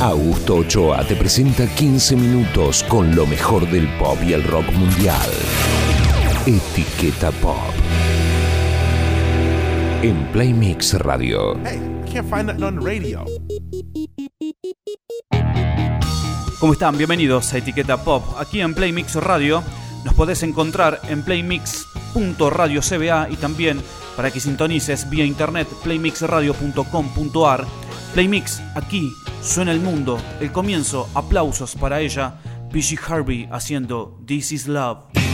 Augusto Ochoa te presenta 15 minutos con lo mejor del pop y el rock mundial. Etiqueta Pop. En Playmix Radio. Hey, can't find that on radio. ¿Cómo están? Bienvenidos a Etiqueta Pop. Aquí en Playmix Radio nos podés encontrar en playmix.radiocba y también para que sintonices vía internet playmixradio.com.ar. Playmix aquí Suena el mundo, el comienzo, aplausos para ella, PG Harvey haciendo This is Love.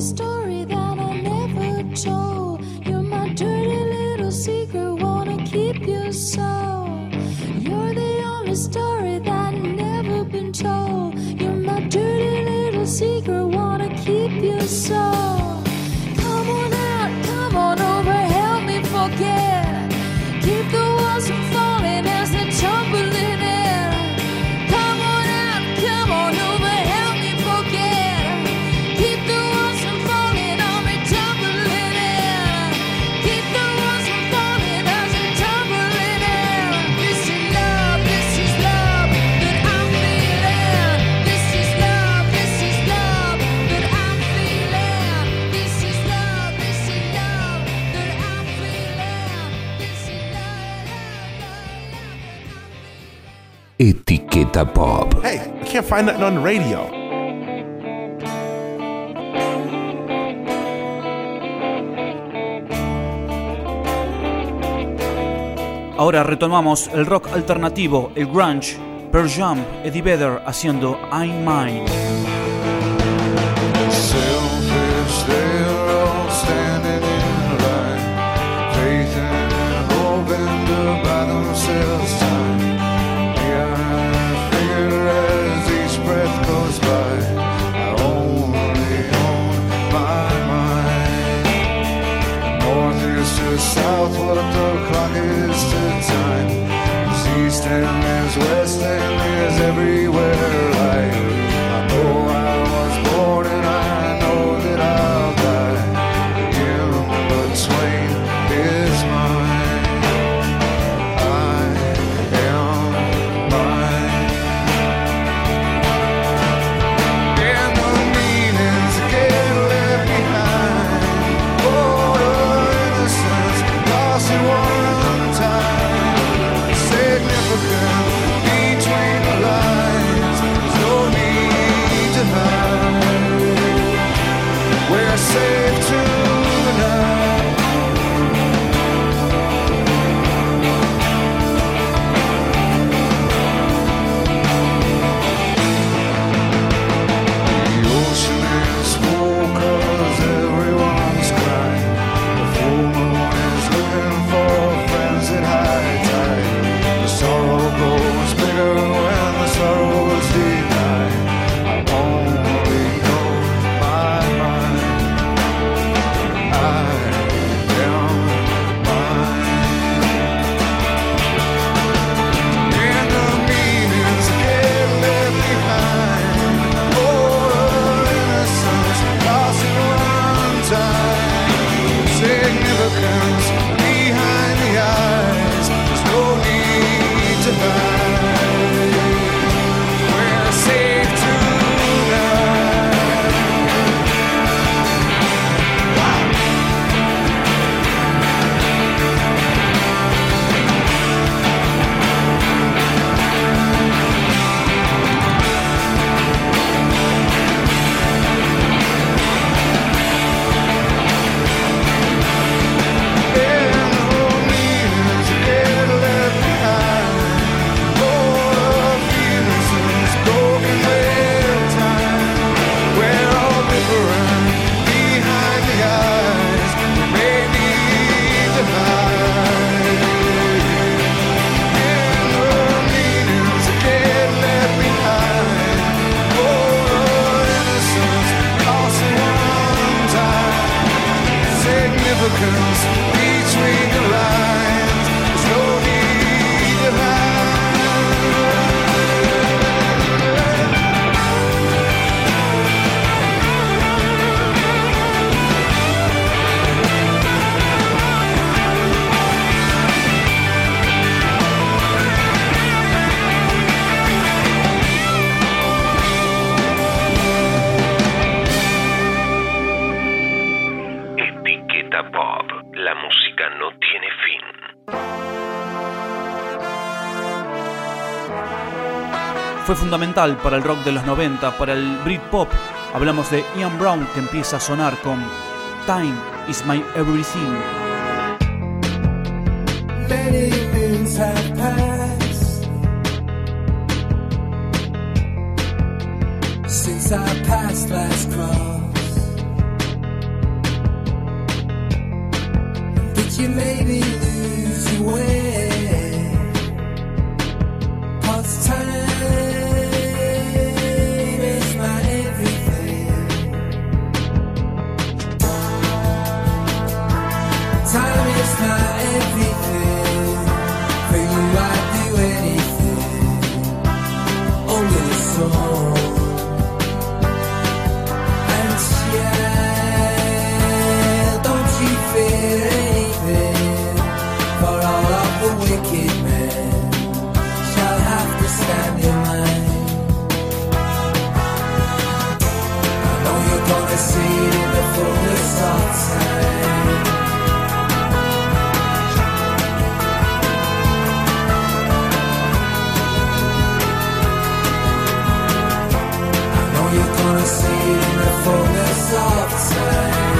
story that I never told. Etiqueta Pop. Hey, I can't find nothing on the radio. Ahora retomamos el rock alternativo, el grunge, Pearl Jam, Eddie Vedder haciendo I'm Mine. Fue fundamental para el rock de los 90, para el Britpop. Hablamos de Ian Brown que empieza a sonar con Time is My Everything. I know you're gonna see it in the fullness of time.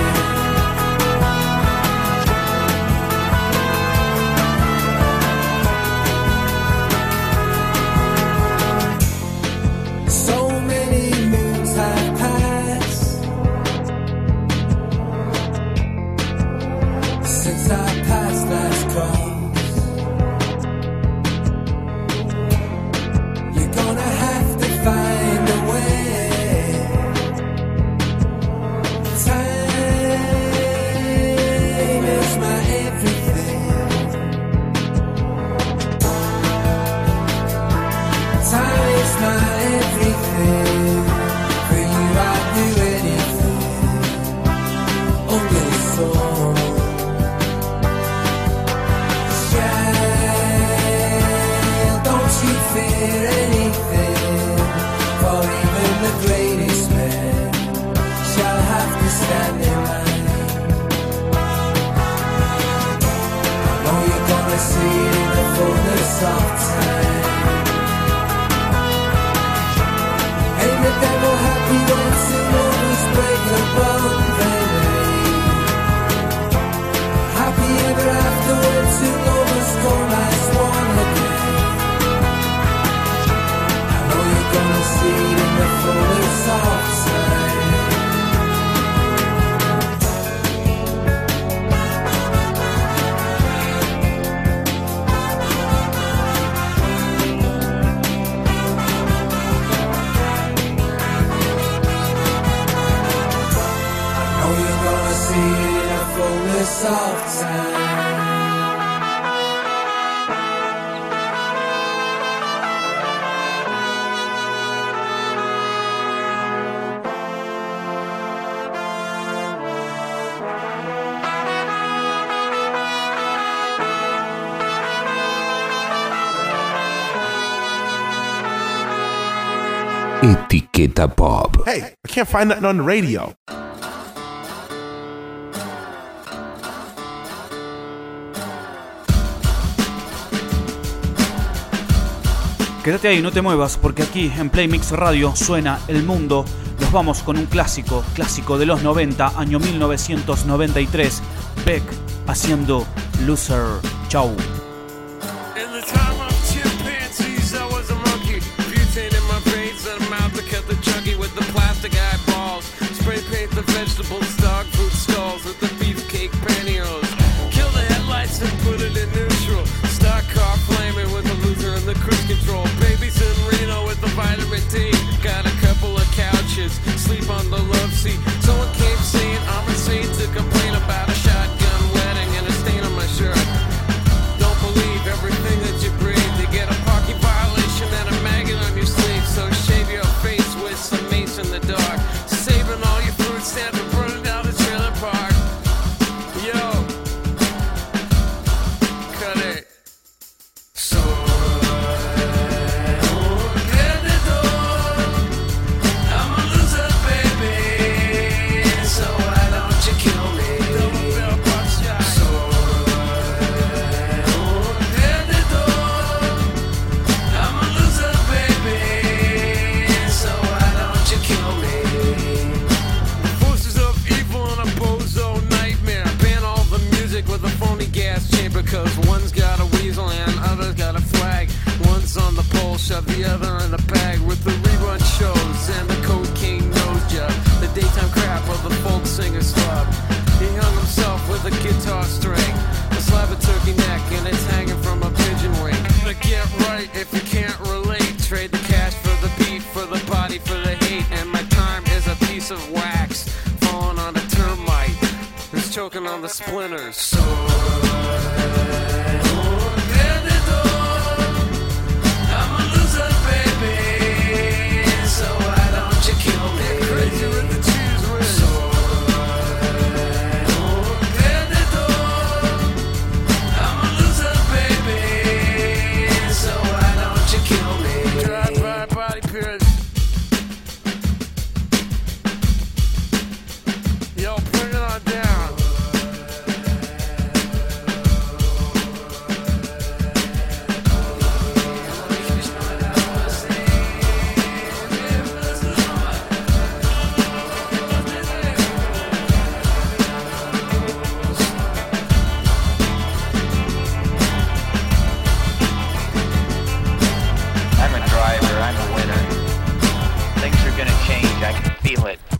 wonderful. Hey, I can't find nothing on the radio. Quédate ahí, no te muevas, porque aquí en Playmix Radio suena el mundo. Nos vamos con un clásico, clásico de los 90, año 1993. Beck haciendo Loser. Chau. vegetables. The other in a bag with the rerun shows and the cocaine nose job. The daytime crap of the folk singer's club. He hung himself with a guitar string, a slab of turkey neck, and it's hanging from a pigeon wing. But get right if you can't relate. Trade the cash for the beat, for the body, for the hate, and my time is a piece of wax falling on a termite who's choking on the splinters. So gonna change. I can feel it.